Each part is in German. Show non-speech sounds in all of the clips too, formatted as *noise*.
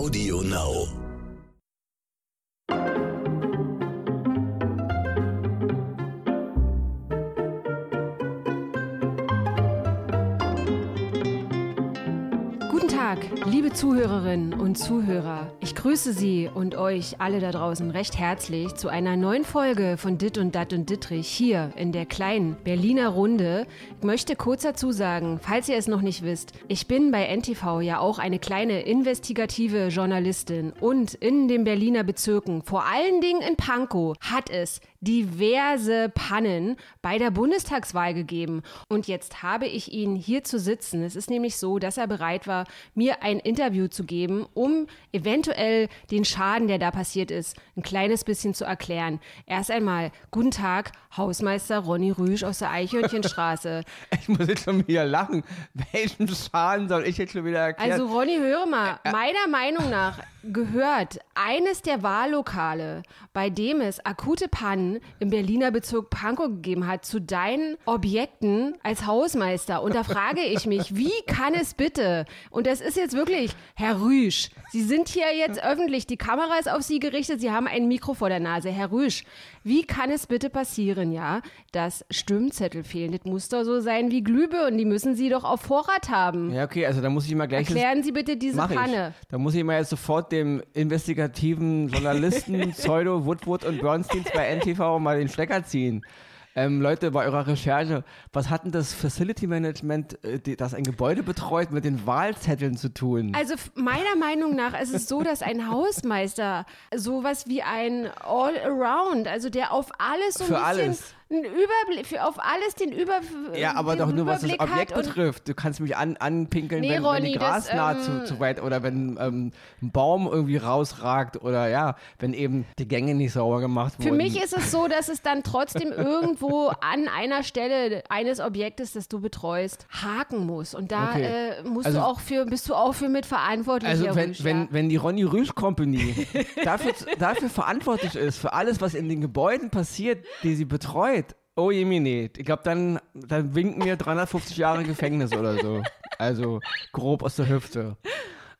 Audio Now. Liebe Zuhörerinnen und Zuhörer. Ich grüße Sie und euch alle da draußen recht herzlich zu einer neuen Folge von Dit und Dat und Dittrich hier in der kleinen Berliner Runde. Ich möchte kurz dazu sagen, falls ihr es noch nicht wisst, ich bin bei NTV ja auch eine kleine investigative Journalistin und in den Berliner Bezirken, vor allen Dingen in Pankow, hat es diverse Pannen bei der Bundestagswahl gegeben. Und jetzt habe ich ihn hier zu sitzen. Es ist nämlich so, dass er bereit war, mir ein Interview zu geben, um eventuell den Schaden, der da passiert ist, ein kleines bisschen zu erklären. Erst einmal, guten Tag, Hausmeister Ronny Rüsch aus der Eichhörnchenstraße. *laughs* Ich muss jetzt schon wieder lachen. Welchen Schaden soll ich jetzt schon wieder erklären? Also Ronny, höre mal, meiner Meinung nach gehört eines der Wahllokale, bei dem es akute Pannen im Berliner Bezirk Pankow gegeben hat, zu deinen Objekten als Hausmeister. Und da frage ich mich, wie kann es bitte, und das ist jetzt wirklich, Herr Rüsch, Sie sind hier jetzt öffentlich, die Kamera ist auf Sie gerichtet, Sie haben ein Mikro vor der Nase. Herr Rüsch, wie kann es bitte passieren, ja, dass Stimmzettel fehlen? Das muss doch so sein wie Glühbirnen, die müssen Sie doch auf Vorrat haben. ja, okay, also da muss ich mal gleich. Erklären Sie bitte diese Panne. Da muss ich mal jetzt sofort dem investigativen Journalisten *laughs* Pseudo Woodward und Bernstein bei NTV mal den Stecker ziehen. Ähm, Leute, bei eurer Recherche, was hat denn das Facility Management, äh, das ein Gebäude betreut, mit den Wahlzetteln zu tun? Also meiner Meinung nach ist es so, dass ein Hausmeister sowas wie ein All-Around, also der auf alles so ein Für bisschen alles. Einen Überblick, für auf alles den Über ja, aber doch nur was das Überblick Objekt betrifft. Du kannst mich an, anpinkeln, Nee, wenn, wenn Ronny, die das, Grasnaht ähm, zu, zu weit oder wenn ähm, ein Baum irgendwie rausragt oder ja, wenn eben die Gänge nicht sauber gemacht wurden. Für mich ist es so, dass es dann trotzdem *laughs* irgendwo an einer Stelle eines Objektes, das du betreust, haken muss. Und da Okay. äh, musst Also- du auch für, bist du auch für mitverantwortlich. Also wenn, Rüsch, wenn, ja. wenn die Ronny Rüsch Company *laughs* dafür, dafür verantwortlich ist, für alles, was in den Gebäuden passiert, die sie betreut, oh jemine, ich glaube, dann, dann winken mir 350 Jahre Gefängnis oder so. Also grob aus der Hüfte.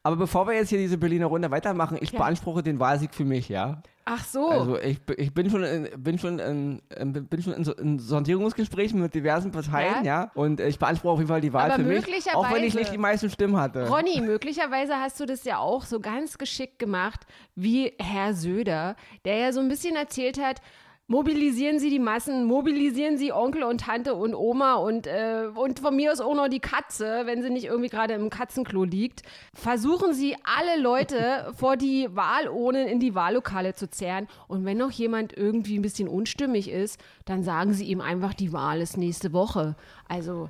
Aber bevor wir jetzt hier diese Berliner Runde weitermachen, ich Ja. beanspruche den Wahlsieg für mich, ja. Ach so. Also ich, ich bin schon in, bin schon in, in, bin schon in, so- in Sondierungsgesprächen mit diversen Parteien, Ja. ja. Und ich beanspruche auf jeden Fall die Wahl Aber für mich, auch wenn ich nicht die meisten Stimmen hatte. Ronny, möglicherweise hast du das ja auch so ganz geschickt gemacht, wie Herr Söder, der ja so ein bisschen erzählt hat, mobilisieren Sie die Massen, mobilisieren Sie Onkel und Tante und Oma und, äh, und von mir aus auch noch die Katze, wenn sie nicht irgendwie gerade im Katzenklo liegt. Versuchen Sie alle Leute *laughs* vor die Wahlurnen in die Wahllokale zu zerren. Und wenn noch jemand irgendwie ein bisschen unstimmig ist, dann sagen Sie ihm einfach, die Wahl ist nächste Woche. Also,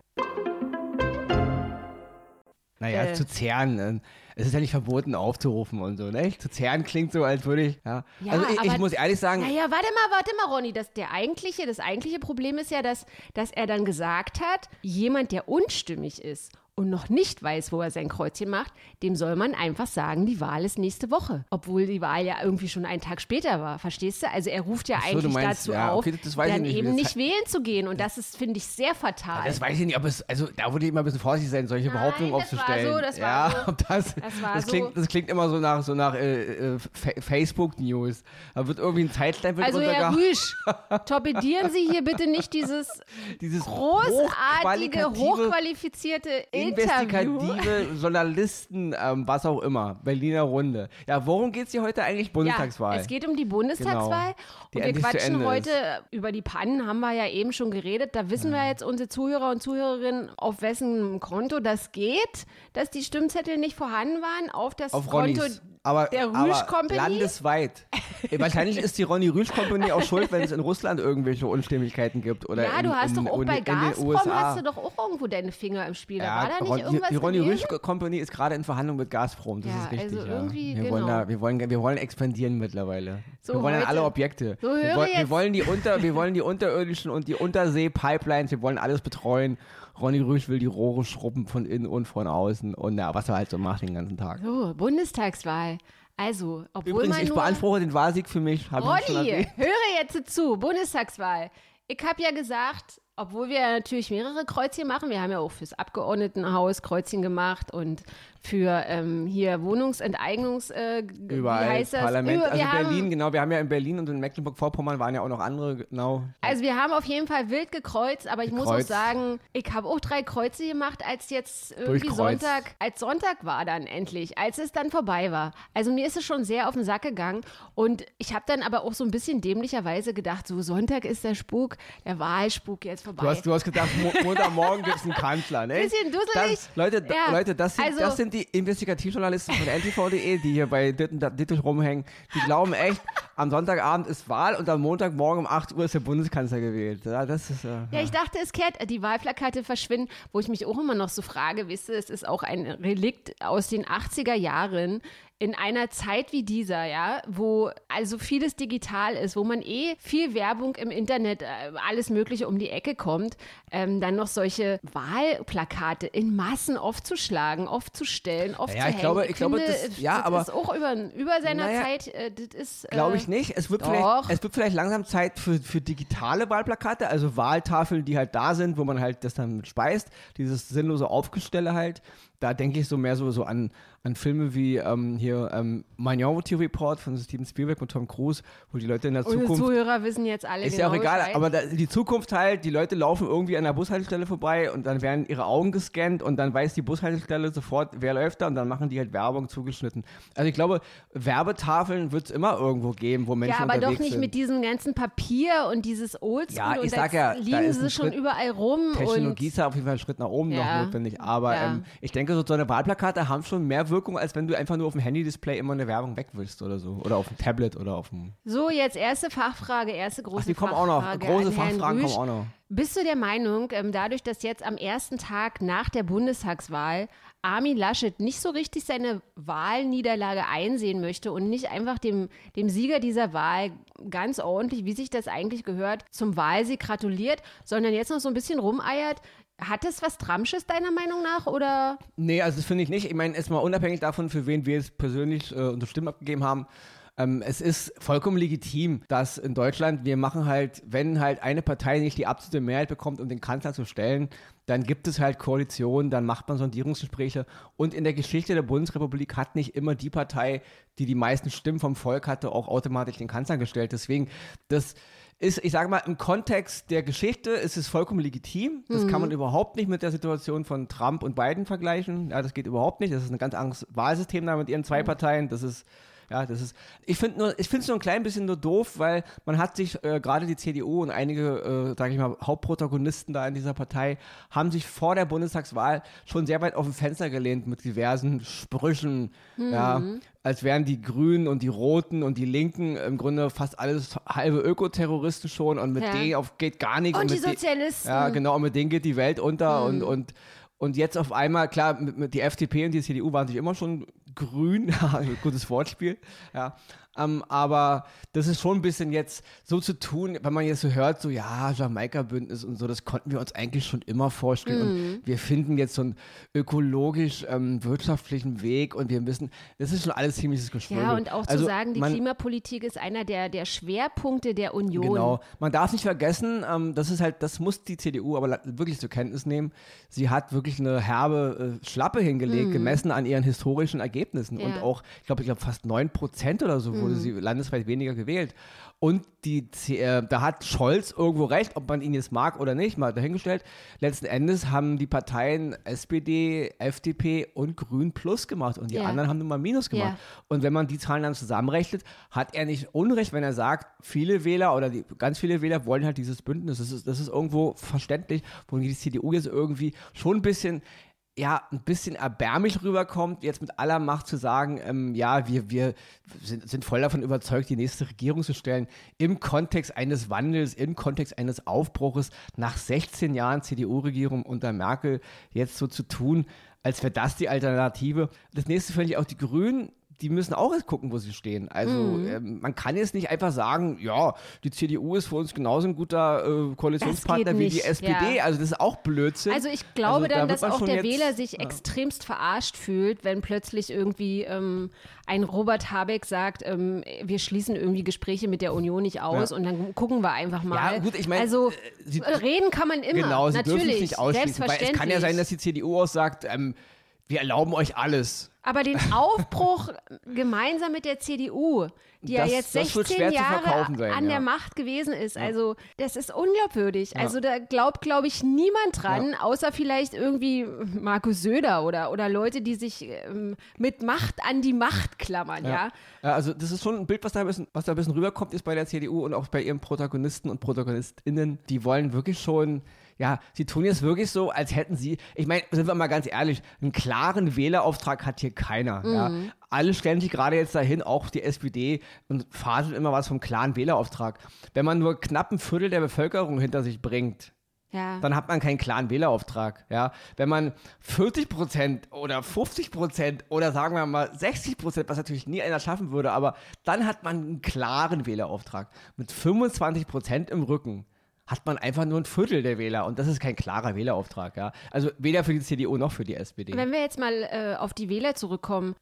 Naja, Äh. zu zehren. äh, Es ist ja nicht verboten aufzurufen und so, ne? Zu zehren klingt so, als würde ich, ja. Ja, also ich, ich muss ehrlich sagen, Naja, warte mal, warte mal, Ronny. Das, der eigentliche, das eigentliche Problem ist ja, dass, dass er dann gesagt hat, jemand, der unstimmig ist und noch nicht weiß, wo er sein Kreuzchen macht, dem soll man einfach sagen, die Wahl ist nächste Woche. Obwohl die Wahl ja irgendwie schon einen Tag später war. Verstehst du? Also er ruft ja so, eigentlich meinst, dazu ja, auf, okay, dann nicht, eben nicht wählen zu gehen. Und das ist, finde ich, sehr fatal. das weiß ich nicht, ob es, also da würde ich immer ein bisschen vorsichtig sein, solche Behauptungen das war aufzustellen. so, das war ja, so. *laughs* das, Das war das, so. klingt, das klingt immer so nach, so nach äh, äh, Fa Facebook-News. Da wird irgendwie ein Zeitstempel also drunter Herr. Rüsch, *laughs* torpedieren Sie hier bitte nicht dieses Dieses großartige, hochqualifizierte Interview. Investigative Journalisten, ähm, was auch immer, Berliner Runde. Ja, worum geht's hier heute eigentlich? Bundestagswahl. Ja, es geht um die Bundestagswahl. Genau. Die Und wir quatschen heute ist. über die Pannen, haben wir ja eben schon geredet. Da wissen wir jetzt, unsere Zuhörer und Zuhörerinnen, auf wessen Konto das geht, dass die Stimmzettel nicht vorhanden waren. Auf das Auf Konto Ronnys. Aber, der Rüsch Company. landesweit. *laughs* Wahrscheinlich ist die Ronny Rüsch Company auch schuld, wenn es in Russland irgendwelche Unstimmigkeiten gibt. Oder ja, in, du hast in, doch auch in, bei Gazprom hast du doch auch irgendwo deine Finger im Spiel. Da ja, war da nicht Ron- irgendwas die Ronny? Rüsch Company ist gerade in Verhandlung mit Gazprom. Das Ja, ist richtig. also ja. irgendwie, wir, genau. wollen da, wir, wollen, wir wollen expandieren mittlerweile. So, wir wollen heute- alle Objekte. So, wir, wollen, wir, wollen die unter, wir *laughs* wollen die unterirdischen und die Untersee-Pipelines, wir wollen alles betreuen. Ronny Rüsch will die Rohre schrubben von innen und von außen und na, was er halt so macht den ganzen Tag. So, Bundestagswahl. Also, obwohl Übrigens, ich beanspruche den Wahlsieg für mich. hab erwähnt. höre jetzt zu, Bundestagswahl. Ich habe ja gesagt, obwohl wir natürlich mehrere Kreuzchen machen, wir haben ja auch fürs Abgeordnetenhaus Kreuzchen gemacht und für ähm, hier Wohnungsenteignungs, äh, Überall, wie heißt das? Parlament, Über, also haben, Berlin, genau, wir haben ja in Berlin und in Mecklenburg-Vorpommern waren ja auch noch andere, genau. Also wir haben auf jeden Fall wild gekreuzt, aber ich muss auch Gekreuzt. sagen, ich habe auch drei Kreuze gemacht, als jetzt irgendwie. Sonntag, als Sonntag war dann endlich, als es dann vorbei war. Also mir ist es schon sehr auf den Sack gegangen und ich habe dann aber auch so ein bisschen dämlicherweise gedacht, so Sonntag ist der Spuk, der Wahlspuk jetzt vorbei. Du hast, du hast gedacht, Mo Montagmorgen gibt es einen Kanzler, ne? Bisschen dusselig. Das, Leute, Ja, Leute das, sind, also- das sind die Investigativjournalisten von NTV.de, die hier bei Dittisch rumhängen. Die glauben echt, am Sonntagabend ist Wahl und am Montagmorgen um 8 Uhr ist der Bundeskanzler gewählt. Ja, das ist, äh, Ja, ich dachte, es kehrt, die Wahlplakate verschwinden, wo ich mich auch immer noch so frage, wisst ihr, es ist auch ein Relikt aus den 80er Jahren in einer Zeit wie dieser, ja, wo also vieles digital ist, wo man eh viel Werbung im Internet, äh, alles Mögliche um die Ecke kommt, ähm, dann noch solche Wahlplakate in Massen aufzuschlagen, aufzustellen, aufzuhängen. ich glaube- ich glaube, finde, das- ja, das aber- ist auch über, über seiner Naja, Zeit, äh, das ist... Äh, Glaube ich nicht. Es wird, doch. vielleicht, es wird vielleicht langsam Zeit für, für digitale Wahlplakate, also Wahltafeln, die halt da sind, wo man halt das dann mit speist. Dieses sinnlose Aufgestelle halt. Da denke ich so mehr so, so an, an Filme wie ähm, hier ähm, Minority Report von Steven Spielberg und Tom Cruise, wo die Leute in der Unsere Zukunft Zuhörer wissen jetzt alle Ist genau ja auch egal, Bescheid. aber da, die Zukunft halt, die Leute laufen irgendwie an der Bushaltestelle vorbei und dann werden ihre Augen gescannt und dann weiß die Bushaltestelle sofort, wer läuft da und dann machen die halt Werbung zugeschnitten. Also ich glaube, Werbetafeln wird es immer irgendwo geben, wo Menschen Ja, aber unterwegs doch nicht sind. mit diesem ganzen Papier und dieses Oldschool Ja, ich und sag ja, da liegen sie ein schon Schritt- überall rum Technologie ist ja auf jeden Fall ein Schritt nach oben Ja, noch notwendig. Aber ja. ähm, ich denke, so, so eine Wahlplakate haben schon mehr Wirkung, als wenn du einfach nur auf dem Handy-Display immer eine Werbung wegwischst oder so. Oder auf dem Tablet oder auf dem. so jetzt erste Fachfrage, erste große Ach, die kommen auch noch. Große Fachfragen Rüsch. kommen auch noch. Bist du der Meinung, ähm, dadurch, dass jetzt am ersten Tag nach der Bundestagswahl Armin Laschet nicht so richtig seine Wahlniederlage einsehen möchte und nicht einfach dem, dem Sieger dieser Wahl ganz ordentlich, wie sich das eigentlich gehört, zum Wahlsieg gratuliert, sondern jetzt noch so ein bisschen rumeiert, hat das was Tramsches deiner Meinung nach oder Nee, also das finde ich nicht. Ich meine, erstmal unabhängig davon, für wen wir jetzt persönlich äh, unsere Stimmen abgegeben haben, ähm, es ist vollkommen legitim, dass in Deutschland wir machen halt, wenn halt eine Partei nicht die absolute Mehrheit bekommt, um den Kanzler zu stellen, dann gibt es halt Koalitionen, dann macht man Sondierungsgespräche und in der Geschichte der Bundesrepublik hat nicht immer die Partei, die die meisten Stimmen vom Volk hatte, auch automatisch den Kanzler gestellt. Deswegen, das ist, ich sage mal, im Kontext der Geschichte ist es vollkommen legitim. Das kann man überhaupt nicht mit der Situation von Trump und Biden vergleichen. Ja, das geht überhaupt nicht. Das ist ein ganz anderes Wahlsystem da mit ihren zwei Parteien. Das ist, ja, das ist, ich finde nur, ich finde es nur ein klein bisschen nur doof, weil man hat sich, äh, gerade die CDU und einige, äh, sage ich mal, Hauptprotagonisten da in dieser Partei, haben sich vor der Bundestagswahl schon sehr weit auf dem Fenster gelehnt mit diversen Sprüchen, ja, als wären die Grünen und die Roten und die Linken im Grunde fast alles halbe Ökoterroristen schon und mit Ja. denen auf geht gar nichts. und die mit de- Sozialisten? ja, genau, und mit denen geht die Welt unter und, und, und jetzt auf einmal, klar, mit, mit die FDP und die CDU waren sich immer schon grün, *laughs* gutes Wortspiel, ja. Ähm, aber das ist schon ein bisschen jetzt so zu tun, wenn man jetzt so hört, so ja, Jamaika-Bündnis und so, das konnten wir uns eigentlich schon immer vorstellen. Und wir finden jetzt so einen ökologisch ähm, wirtschaftlichen Weg und wir müssen, das ist schon alles ziemliches Geschwurbel. Ja, und auch Also zu sagen, die man- Klimapolitik ist einer der, der Schwerpunkte der Union. Genau. Man darf nicht vergessen, ähm, das ist halt, das muss die CDU aber wirklich zur Kenntnis nehmen. Sie hat wirklich eine herbe äh, Schlappe hingelegt, gemessen an ihren historischen Ergebnissen. Mhm. Ja. Mhm. Und auch, ich glaube, ich glaube, fast 9 Prozent oder so wurde sie landesweit weniger gewählt. Und die, äh, da hat Scholz irgendwo recht, ob man ihn jetzt mag oder nicht, mal dahingestellt. Letzten Endes haben die Parteien SPD, FDP und Grün Plus gemacht und die Ja. anderen haben nur mal Minus gemacht. Ja. Und wenn man die Zahlen dann zusammenrechnet, hat er nicht Unrecht, wenn er sagt, viele Wähler oder die, ganz viele Wähler wollen halt dieses Bündnis. Das ist, das ist irgendwo verständlich, wo die CDU jetzt irgendwie schon ein bisschen ja, ein bisschen erbärmlich rüberkommt, jetzt mit aller Macht zu sagen, ähm, ja, wir, wir sind, sind voll davon überzeugt, die nächste Regierung zu stellen, im Kontext eines Wandels, im Kontext eines Aufbruches, nach 16 Jahren CDU-Regierung unter Merkel jetzt so zu tun, als wäre das die Alternative. Das nächste finde ich auch die Grünen, die müssen auch erst gucken, wo sie stehen. Also Mhm. ähm, man kann jetzt nicht einfach sagen, ja, die CDU ist für uns genauso ein guter äh, Koalitionspartner wie die SPD. ja. Also das ist auch Blödsinn. Also ich glaube Also da dann, dass auch der jetzt- Wähler sich ja. extremst verarscht fühlt, wenn plötzlich irgendwie ähm, ein Robert Habeck sagt, ähm, wir schließen irgendwie Gespräche mit der Union nicht aus Ja. und dann gucken wir einfach mal. Ja, gut, ich meine, also äh, sie- reden kann man immer. Genau, sie natürlich, dürfen es nicht ausschließen. Weil es kann ja sein, dass die CDU auch sagt, ähm, wir erlauben euch alles. Aber den Aufbruch *laughs* gemeinsam mit der CDU, die Das- ja jetzt das wird 16 schwer zu Jahre sein, an ja. der Macht gewesen ist, also das ist unglaubwürdig. Also da glaubt, glaube ich, niemand dran, außer vielleicht irgendwie Markus Söder oder, oder Leute, die sich ähm, mit Macht an die Macht klammern, ja. Ja, also das ist schon ein Bild, was da ein bisschen, was da ein bisschen rüberkommt, ist bei der CDU und auch bei ihren Protagonisten und ProtagonistInnen. Die wollen wirklich schon, ja, sie tun jetzt wirklich so, als hätten sie, ich meine, sind wir mal ganz ehrlich, einen klaren Wählerauftrag hat hier keiner. Ja. Alle stellen sich gerade jetzt dahin, auch die SPD, und faseln immer was vom klaren Wählerauftrag. Wenn man nur knapp ein Viertel der Bevölkerung hinter sich bringt, Ja. dann hat man keinen klaren Wählerauftrag. Ja? Wenn man 40 Prozent oder 50 Prozent oder sagen wir mal 60 Prozent, was natürlich nie einer schaffen würde, aber dann hat man einen klaren Wählerauftrag. Mit 25 Prozent im Rücken hat man einfach nur ein Viertel der Wähler und das ist kein klarer Wählerauftrag. Ja? Also weder für die CDU noch für die SPD. Wenn wir jetzt mal äh, auf die Wähler zurückkommen.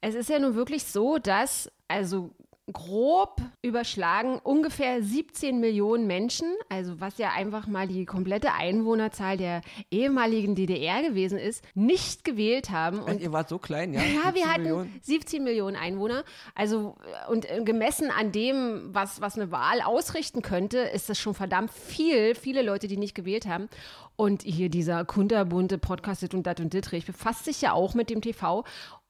Es ist ja nun wirklich so, dass, also grob überschlagen, ungefähr 17 Millionen Menschen, also was ja einfach mal die komplette Einwohnerzahl der ehemaligen DDR gewesen ist, nicht gewählt haben. Und ihr wart so klein, ja? ja, 17 wir hatten Millionen? 17 Millionen Einwohner. Also, äh, und äh, gemessen an dem, was, was eine Wahl ausrichten könnte, ist das schon verdammt viel. Viele Leute, die nicht gewählt haben. Und hier dieser kunterbunte Podcast Dit und Dat und Dittrich befasst sich ja auch mit dem TV.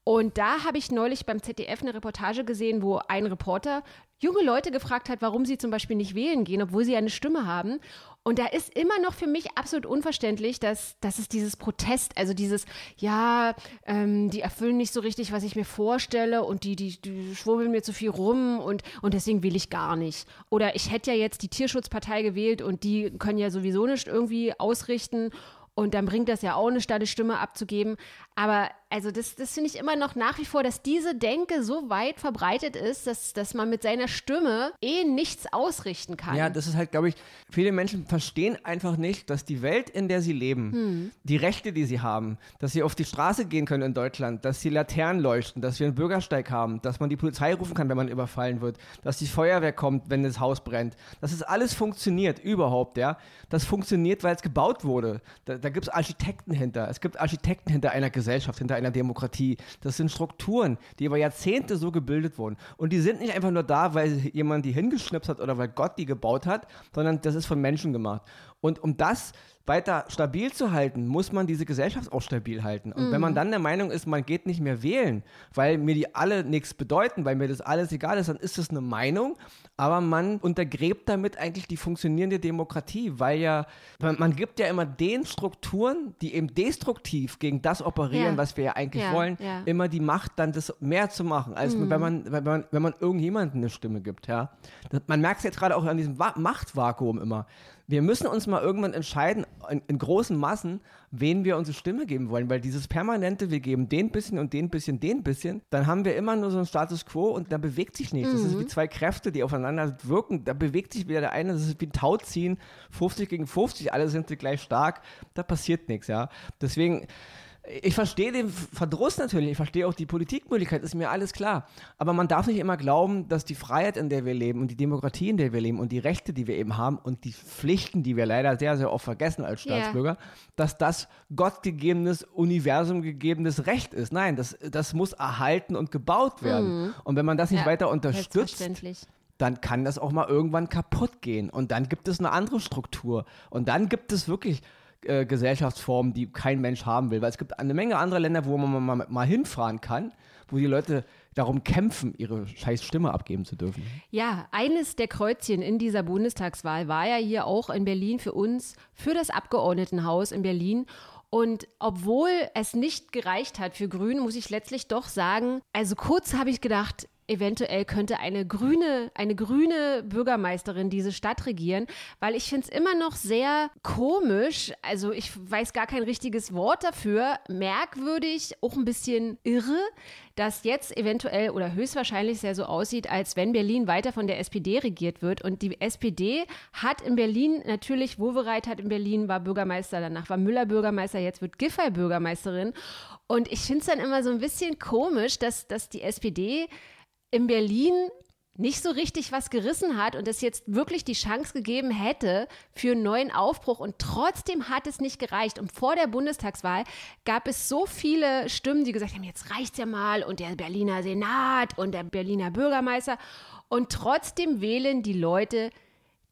Und da habe ich neulich beim ZDF eine Reportage gesehen, wo ein Reporter junge Leute gefragt hat, warum sie zum Beispiel nicht wählen gehen, obwohl sie eine Stimme haben. Und da ist immer noch für mich absolut unverständlich, dass, dass es dieses Protest, also dieses, ja, ähm, die erfüllen nicht so richtig, was ich mir vorstelle und die, die, die schwurbeln mir zu viel rum und, und deswegen will ich gar nicht. Oder ich hätte ja jetzt die Tierschutzpartei gewählt und die können ja sowieso nicht irgendwie ausrichten und dann bringt das ja auch eine statt die Stimme abzugeben. Aber also das, das finde ich immer noch nach wie vor, dass diese Denke so weit verbreitet ist, dass, dass man mit seiner Stimme eh nichts ausrichten kann. Ja, das ist halt, glaube ich, viele Menschen verstehen einfach nicht, dass die Welt, in der sie leben, die Rechte, die sie haben, dass sie auf die Straße gehen können in Deutschland, dass die Laternen leuchten, dass wir einen Bürgersteig haben, dass man die Polizei rufen kann, wenn man überfallen wird, dass die Feuerwehr kommt, wenn das Haus brennt, dass es alles funktioniert, überhaupt, ja. Das funktioniert, weil es gebaut wurde. Da, da gibt es Architekten hinter. Es gibt Architekten hinter einer Gesellschaft, hinter einer Demokratie. Das sind Strukturen, die über Jahrzehnte so gebildet wurden. Und die sind nicht einfach nur da, weil jemand die hingeschnipst hat oder weil Gott die gebaut hat, sondern das ist von Menschen gemacht. Und um das weiter stabil zu halten, muss man diese Gesellschaft auch stabil halten. Und wenn man dann der Meinung ist, man geht nicht mehr wählen, weil mir die alle nichts bedeuten, weil mir das alles egal ist, dann ist das eine Meinung, aber man untergräbt damit eigentlich die funktionierende Demokratie, weil ja, man, man gibt ja immer den Strukturen, die eben destruktiv gegen das operieren, Ja. was wir ja eigentlich Ja, wollen, ja. immer die Macht, dann das mehr zu machen, als Mhm. wenn, man, wenn, man, wenn man irgendjemandem eine Stimme gibt. Ja? Das, man merkt es jetzt gerade auch an diesem Wa Machtvakuum immer. Wir müssen uns mal irgendwann entscheiden, in, in großen Massen, wen wir unsere Stimme geben wollen, weil dieses permanente, wir geben den bisschen und den bisschen, den bisschen, dann haben wir immer nur so einen Status quo und da bewegt sich nichts. Das ist wie zwei Kräfte, die aufeinander wirken. Da bewegt sich wieder der eine, das ist wie ein Tauziehen, 50 gegen 50, alle sind gleich stark, da passiert nichts, ja. Deswegen, ich verstehe den Verdruss natürlich, ich verstehe auch die Politikmöglichkeit, ist mir alles klar. Aber man darf nicht immer glauben, dass die Freiheit, in der wir leben und die Demokratie, in der wir leben und die Rechte, die wir eben haben und die Pflichten, die wir leider sehr, sehr oft vergessen als. Staatsbürger, dass das gottgegebenes, Universum gegebenes Recht ist. Nein, das, das muss erhalten und gebaut werden. Und wenn man das nicht Mhm. Ja, weiter unterstützt, dann kann das auch mal irgendwann kaputt gehen. Und dann gibt es eine andere Struktur. Und dann gibt es wirklich äh, Gesellschaftsformen, die kein Mensch haben will. Weil es gibt eine Menge anderer Länder, wo man mal, mal hinfahren kann, wo die Leute darum kämpfen, ihre scheiß Stimme abgeben zu dürfen. Ja, eines der Kreuzchen in dieser Bundestagswahl war ja hier auch in Berlin für uns, für das Abgeordnetenhaus in Berlin. Und obwohl es nicht gereicht hat für Grün, muss ich letztlich doch sagen, also kurz habe ich gedacht, eventuell könnte eine grüne, eine grüne Bürgermeisterin diese Stadt regieren, weil ich finde es immer noch sehr komisch, also ich weiß gar kein richtiges Wort dafür, merkwürdig, auch ein bisschen irre, dass jetzt eventuell oder höchstwahrscheinlich sehr so aussieht, als wenn Berlin weiter von der SPD regiert wird. Und die SPD hat in Berlin natürlich, Wowereit hat in Berlin, war Bürgermeister, danach war Müller Bürgermeister, jetzt wird Giffey Bürgermeisterin. Und ich finde es dann immer so ein bisschen komisch, dass, dass die SPD in Berlin nicht so richtig was gerissen hat und es jetzt wirklich die Chance gegeben hätte für einen neuen Aufbruch und trotzdem hat es nicht gereicht. Und vor der Bundestagswahl gab es so viele Stimmen, die gesagt haben, jetzt reicht's ja mal und der Berliner Senat und der Berliner Bürgermeister und trotzdem wählen die Leute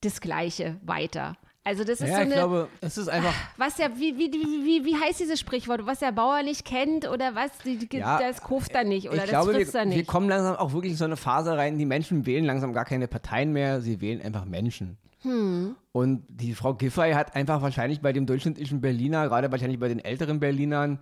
das Gleiche weiter. Also das ist ja, so eine, ich glaube, es ist einfach. was ja, wie, wie, wie, wie heißt dieses Sprichwort? Was der Bauer nicht kennt oder was, die, Ja, das kauft er nicht oder ich das glaube, frisst wir, er wir nicht. kommen langsam auch wirklich in so eine Phase rein, die Menschen wählen langsam gar keine Parteien mehr, sie wählen einfach Menschen. Hm. Und die Frau Giffey hat einfach wahrscheinlich bei dem durchschnittlichen Berliner, gerade wahrscheinlich bei den älteren Berlinern,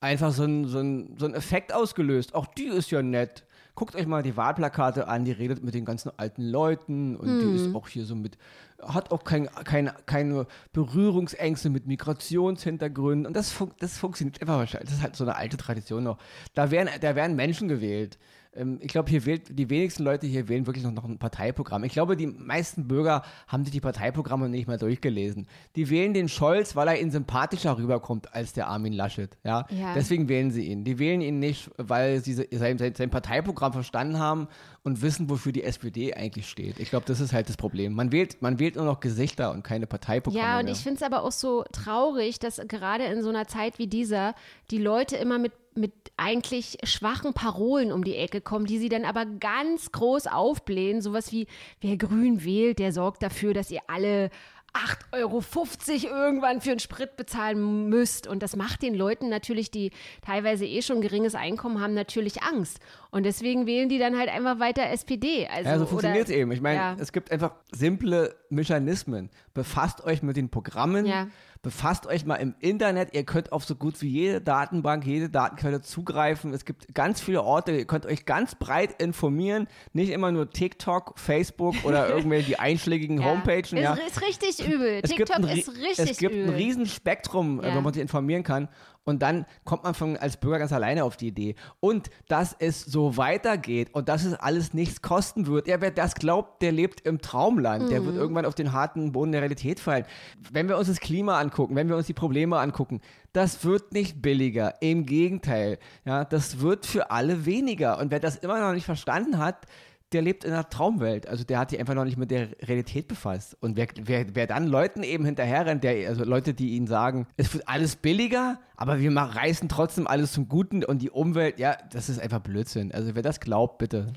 einfach so einen so so einen Effekt ausgelöst. Auch die ist ja nett. Guckt euch mal die Wahlplakate an, die redet mit den ganzen alten Leuten und die Hm. ist auch hier so mit, hat auch kein, kein, keine Berührungsängste mit Migrationshintergründen und das, fun das funktioniert einfach wahrscheinlich. Das ist halt so eine alte Tradition noch. Da werden, da werden Menschen gewählt. Ähm, ich glaube, hier wählt, die wenigsten Leute hier wählen wirklich noch, noch ein Parteiprogramm. Ich glaube, die meisten Bürger haben sich die Parteiprogramme nicht mal durchgelesen. Die wählen den Scholz, weil er ihnen sympathischer rüberkommt als der Armin Laschet. Ja? Ja. Deswegen wählen sie ihn. Die wählen ihn nicht, weil sie se- sein, sein, sein Parteiprogramm verstanden haben und wissen, wofür die SPD eigentlich steht. Ich glaube, das ist halt das Problem. Man wählt, man wählt nur noch Gesichter und keine Parteiprogramme Ja, und mehr. ich finde es aber auch so traurig, dass gerade in so einer Zeit wie dieser die Leute immer mit, mit eigentlich schwachen Parolen um die Ecke kommen, die sie dann aber ganz groß aufblähen. Sowas wie, wer grün wählt, der sorgt dafür, dass ihr alle 8,50 Euro irgendwann für einen Sprit bezahlen müsst. Und das macht den Leuten natürlich, die teilweise eh schon geringes Einkommen haben, natürlich Angst. Und deswegen wählen die dann halt einfach weiter SPD. Also, Ja, so funktioniert es eben. Ich meine, ja. es gibt einfach simple Mechanismen. Befasst euch mit den Programmen, Ja. befasst euch mal im Internet. Ihr könnt auf so gut wie jede Datenbank, jede Datenquelle zugreifen. Es gibt ganz viele Orte, ihr könnt euch ganz breit informieren. Nicht immer nur TikTok, Facebook oder *laughs* irgendwelche die einschlägigen Ja. Homepagen. Ist, Ja. ist richtig übel. Es TikTok ein, ist richtig es gibt übel. ein Riesenspektrum, äh, Ja. wo man sich informieren kann. Und dann kommt man von, als Bürger ganz alleine auf die Idee. Und dass es so weitergeht und dass es alles nichts kosten wird. Ja, wer das glaubt, der lebt im Traumland. Der Mhm. wird irgendwann auf den harten Boden der Realität fallen. Wenn wir uns das Klima angucken, wenn wir uns die Probleme angucken, das wird nicht billiger. Im Gegenteil. Ja, das wird für alle weniger. Und wer das immer noch nicht verstanden hat, der lebt in einer Traumwelt. Also der hat sich einfach noch nicht mit der Realität befasst. Und wer, wer, wer dann Leuten eben hinterherrennt, der, also Leute, die ihnen sagen, es wird alles billiger, aber wir reißen trotzdem alles zum Guten und die Umwelt, ja, das ist einfach Blödsinn. Also wer das glaubt, bitte.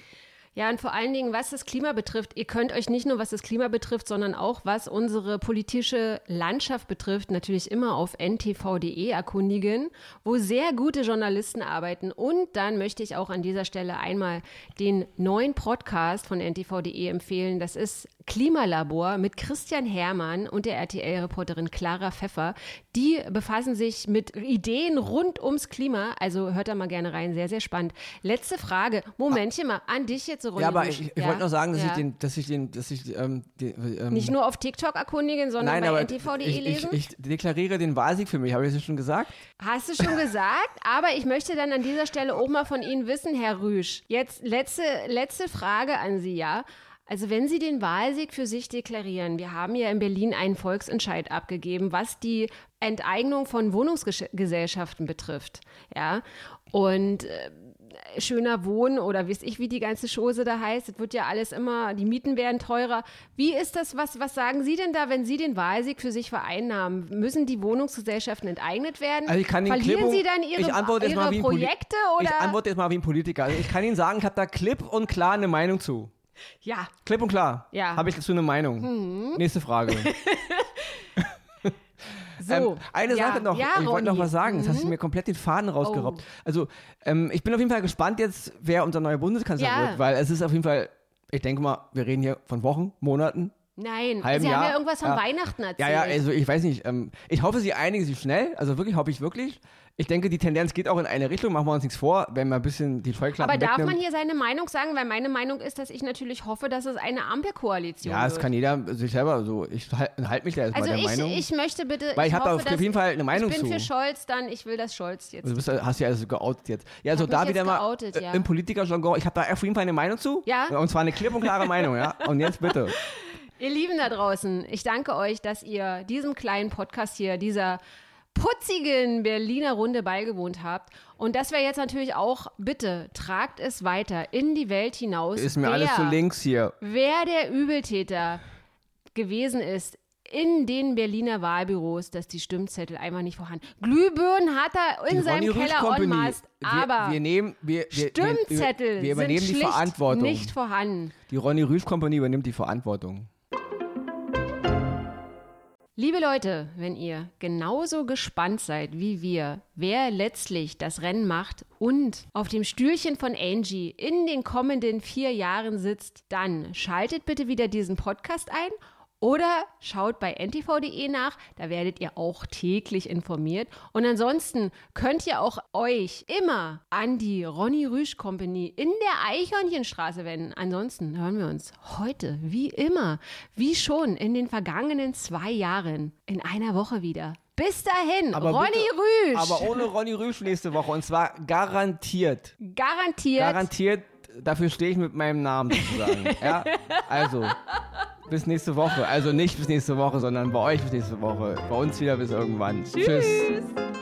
Ja, und vor allen Dingen, was das Klima betrifft, ihr könnt euch nicht nur, was das Klima betrifft, sondern auch, was unsere politische Landschaft betrifft, natürlich immer auf ntv.de erkundigen, wo sehr gute Journalisten arbeiten. Und dann möchte ich auch an dieser Stelle einmal den neuen Podcast von ntv.de empfehlen. Das ist Klimalabor mit Christian Herrmann und der RTL-Reporterin Clara Pfeffer. Die befassen sich mit Ideen rund ums Klima. Also hört da mal gerne rein, sehr, sehr spannend. Letzte Frage. Momentchen mal, an dich jetzt, Ronny Ja, aber ich, ich Ja, wollte noch sagen, dass ja. ich den, dass ich den, dass ich ähm, den, ähm, Nicht nur auf TikTok erkundigen, sondern Nein, bei ntv.de ich, ich, lesen? ich deklariere den Wahlsieg für mich, habe ich das schon gesagt? Hast du schon gesagt, aber ich möchte dann an dieser Stelle auch mal von Ihnen wissen, Herr Rüsch. Jetzt letzte, letzte Frage an Sie, ja. Also wenn Sie den Wahlsieg für sich deklarieren, wir haben ja in Berlin einen Volksentscheid abgegeben, was die Enteignung von Wohnungsgesellschaften betrifft, ja. Und äh, schöner Wohnen oder weiß ich, wie die ganze Chose da heißt. Es wird ja alles immer, die Mieten werden teurer. Wie ist das, was, was sagen Sie denn da, wenn Sie den Wahlsieg für sich vereinnahmen? Müssen die Wohnungsgesellschaften enteignet werden? Also ich kann Verlieren klipp Sie dann Ihre, ich ihre Poli- Projekte oder? Ich antworte jetzt mal wie ein Politiker. Also ich kann Ihnen sagen, ich habe da klipp und klar eine Meinung zu. ja, Klipp und klar. Ja. Mhm. Habe ich dazu eine Meinung. Nächste Frage. *laughs* so. Ähm, eine ja. Sache noch, Ja, ich wollte noch was sagen, das hast du mir komplett den Faden rausgeraubt. Oh. Also, ähm, ich bin auf jeden Fall gespannt jetzt, wer unser neuer Bundeskanzler Ja. wird, weil es ist auf jeden Fall, ich denke mal, wir reden hier von Wochen, Monaten. Nein, halben Sie haben Jahr. ja irgendwas von Ja. Weihnachten Ja, erzählt. ja, also ich weiß nicht, ähm, ich hoffe, sie einigen sich schnell, also wirklich, hoffe ich wirklich. Ich denke, die Tendenz geht auch in eine Richtung, machen wir uns nichts vor, wenn man ein bisschen die Scheuklappen aber darf wegnimmt. man hier seine Meinung sagen? Weil meine Meinung ist, dass ich natürlich hoffe, dass es eine Ampelkoalition Ja, wird. es kann jeder sich selber so, ich halte halt mich da erstmal also der ich, Meinung. ich möchte bitte. Weil ich hab da hoffe, auf jeden Fall eine Meinung Ich bin zu. für Scholz, dann ich will, dass Scholz jetzt. Also du bist, hast ja also geoutet jetzt. Ja, also da wieder mal geoutet, äh, ja. im Politikerjargon, ich habe da auf jeden Fall eine Meinung zu. Ja? Und zwar eine klipp und klare Meinung, ja. Und jetzt bitte. *laughs* Ihr Lieben da draußen, ich danke euch, dass ihr diesem kleinen Podcast hier, dieser putzigen Berliner Runde beigewohnt habt. Und das wäre jetzt natürlich auch, bitte, tragt es weiter in die Welt hinaus. Ist mir wer, alles zu links hier. Wer der Übeltäter gewesen ist in den Berliner Wahlbüros, dass die Stimmzettel einfach nicht vorhanden. Glühbirnen hat er in Die seinem Keller masse, aber wir, wir nehmen, wir, wir, Stimmzettel wir, wir übernehmen sind die Verantwortung. nicht vorhanden. Die Ronny Rüsch Company übernimmt die Verantwortung. Liebe Leute, wenn ihr genauso gespannt seid wie wir, wer letztlich das Rennen macht und auf dem Stühlchen von Angie in den kommenden vier Jahren sitzt, dann schaltet bitte wieder diesen Podcast ein oder schaut bei ntv.de nach, da werdet ihr auch täglich informiert. Und ansonsten könnt ihr auch euch immer an die Ronny Rüsch Company in der Eichhörnchenstraße wenden. Ansonsten hören wir uns heute, wie immer, wie schon in den vergangenen zwei Jahren, in einer Woche wieder. Bis dahin, Aber Ronny bitte- Rüsch. Aber ohne Ronny Rüsch nächste Woche. Und zwar garantiert. garantiert. Garantiert, dafür stehe ich mit meinem Namen sozusagen. *laughs* ja? Also, bis nächste Woche. Also nicht bis nächste Woche, sondern bei euch bis nächste Woche. Bei uns wieder bis irgendwann. Tschüss. Tschüss.